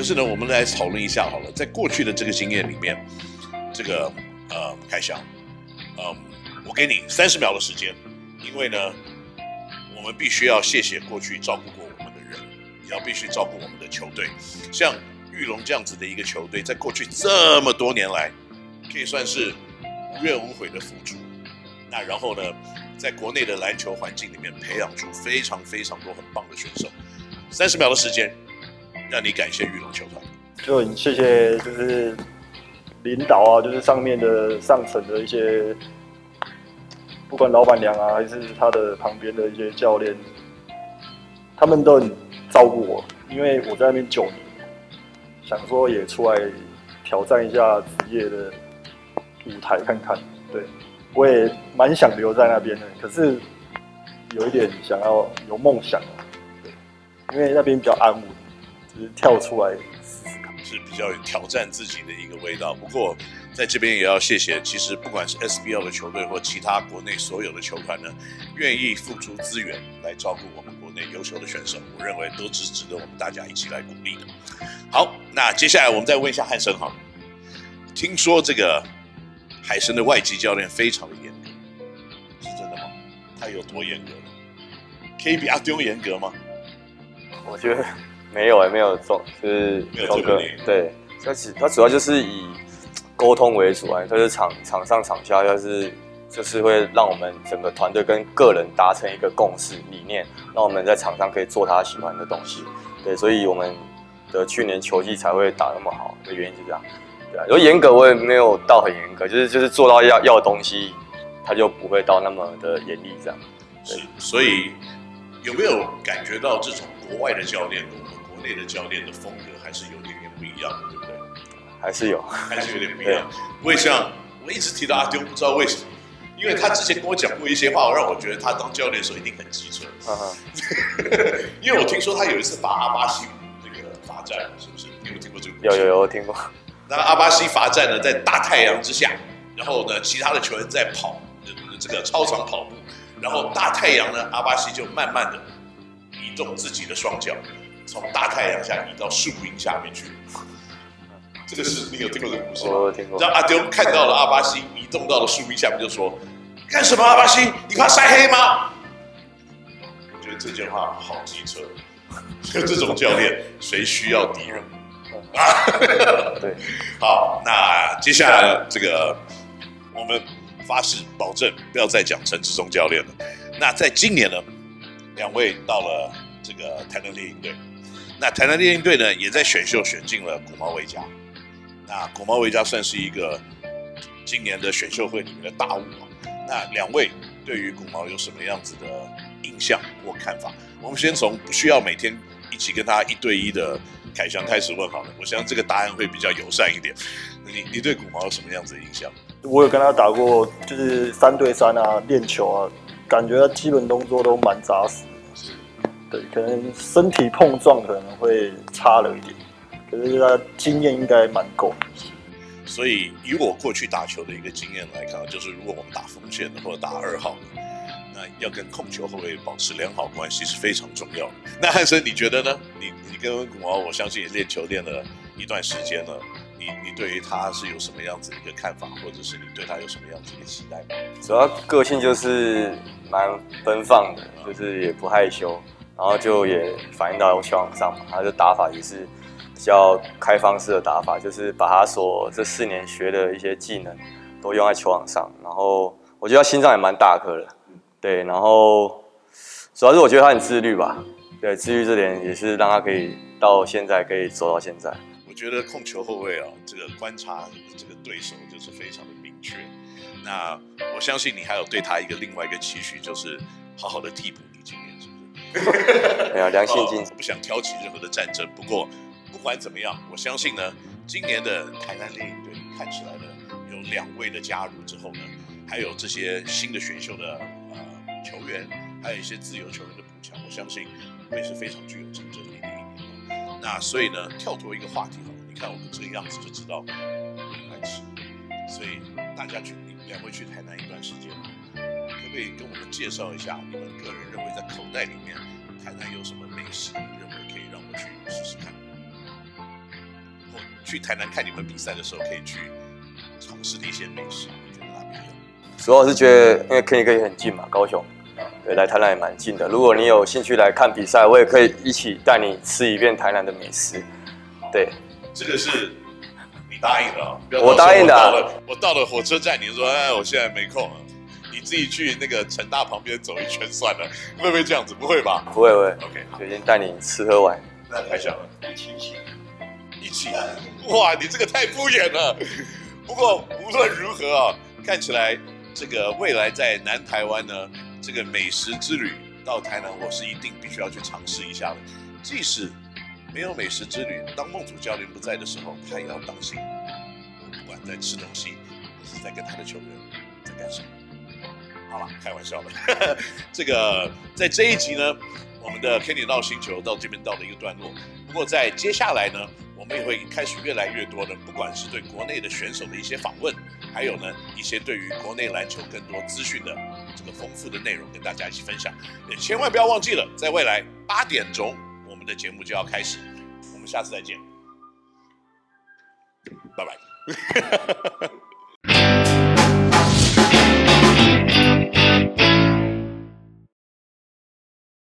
可是呢，我们来讨论一下好了，在过去的这个经验里面，这个呃，凯翔，嗯、呃，我给你三十秒的时间，因为呢，我们必须要谢谢过去照顾过我们的人，也要必须照顾我们的球队，像玉龙这样子的一个球队，在过去这么多年来，可以算是无怨无悔的付出。那然后呢，在国内的篮球环境里面，培养出非常非常多很棒的选手。三十秒的时间，让你感谢裕隆球团。就很谢谢，就是领导啊，就是上面的上层的一些，不管老板娘啊，还是他的旁边的一些教练，他们都很照顾我，因为我在那边九年，想说也出来挑战一下职业的舞台看看，对。我也蛮想留在那边的，可是有一点想要有梦想，对，因为那边比较安稳，只是跳出来试试看，是比较有挑战自己的一个味道。不过在这边也要谢谢，其实不管是 SBL 的球队或其他国内所有的球团呢，愿意付出资源来照顾我们国内优秀的选手，我认为都是值得我们大家一起来鼓励的。好，那接下来我们再问一下汉森哈，听说这个。海神的外籍教练非常的严格，是真的吗？他有多严格？可以比阿丢严格吗？我觉得没有哎，没有做，就是没有做个对，他其他主要就是以沟通为主啊，就是场场上场下，就是就是会让我们整个团队跟个人达成一个共识理念，让我们在场上可以做他喜欢的东西。对，所以我们的去年球季才会打那么好的原因是这样。对啊，有严格我也没有到很严格，就是就是做到要要的东西，他就不会到那么的严厉这样。是，所以有没有感觉到这种国外的教练内的教练的风格还是有点点不一样的，对不对？还是有，还是有点不一样。不会像我一直提到阿丢，不知道为什么，因为他之前跟我讲过一些话，让我觉得他当教练的时候一定很机车。因为我听说他有一次罚阿巴西那个罚站，是不是？你有听过这个？有有有，我听过。那阿巴西罚站呢，在大太阳之下，然后呢，其他的球员在跑这个操场跑步，然后大太阳呢，阿巴西就慢慢的移动自己的双脚，从大太阳下移到树荫下面去。这个是你有听过这个故事吗？我听过。让阿丢看到了阿巴西移动到了树荫下面，就说：“干什么，阿巴西？你怕晒黑吗？”我觉得这句话好机车，就这种教练，谁需要敌人？啊，对，好，那接下来这个我们发誓保证不要再讲陈志忠教练了。那在今年呢，两位到了这个台南猎鹰队，那台南猎鹰队呢也在选秀选进了古毛维加。那古毛维加算是一个今年的选秀会里面的大物啊。那两位对于古毛有什么样子的印象或看法？我们先从不需要每天一起跟他一对一的。凯翔开始问好了，我相信这个答案会比较友善一点。你你对古毛有什么样子的印象？我有跟他打过，就是三对三啊，练球啊，感觉他基本动作都蛮扎实。是，对，可能身体碰撞可能会差了一点，可是他经验应该蛮够。所以以我过去打球的一个经验来看，就是如果我们打锋线的或者打二号的。那要跟控球后卫保持良好关系是非常重要的。那汉森，你觉得呢？你你跟古豪，我相信也练球练了一段时间了。你你对于他是有什么样子的一个看法，或者是你对他有什么样子的期待吗？主要个性就是蛮奔放的，就是也不害羞，然后就也反映到球场上嘛。他的打法也是比较开放式的打法，就是把他所这四年学的一些技能都用在球场上。然后我觉得他心脏也蛮大颗的。对，然后主要是我觉得他很自律吧。对，自律这点也是让他可以到现在可以走到现在。我觉得控球后卫啊，这个观察这个对手就是非常的明确。那我相信你还有对他一个另外一个期许，就是好好的替补，没有良性竞争，不想挑起任何的战争。不过不管怎么样，我相信呢，今年的台南猎鹰队看起来呢，有两位的加入之后呢，还有这些新的选秀的呃。球员还有一些自由球员的补强，我相信会是非常具有竞争力的一年。那所以呢，跳脱一个话题好了，你看我们这个样子就知道难吃。所以大家去，你们两位去台南一段时间，可不可以跟我们介绍一下你们个人认为在口袋里面台南有什么美食，你认为可以让我去试试看？去台南看你们比赛的时候可以去尝试的一些美食？你觉得哪边有？主要是觉得因为 Kenny 可以很近嘛，高雄，对，来台南也蛮近的。如果你有兴趣来看比赛，我也可以一起带你吃一遍台南的美食。对，这个是你答应了，我答应的、啊。我到了火车站，你说哎，我现在没空了，你自己去那个成大旁边走一圈算了，会不会这样子？不会吧？不会，不会。OK，就先带你吃喝玩。那太小了，一起一起一起。哇，你这个太敷衍了。不过无论如何啊，看起来。这个未来在南台湾呢，这个美食之旅到台南，我是一定必须要去尝试一下的。即使没有美食之旅，当孟主教练不在的时候，他也要当心，不管在吃东西，还是在跟他的球员在干什么。好了，开玩笑的。这个在这一集呢，我们的 Kenny 闹星球到这边到了一个段落。不过在接下来呢，我们也会开始越来越多的，不管是对国内的选手的一些访问。还有呢，一些对于国内篮球更多资讯的这个丰富的内容，跟大家一起分享。也千万不要忘记了，在未来八点钟，我们的节目就要开始。我们下次再见，拜拜。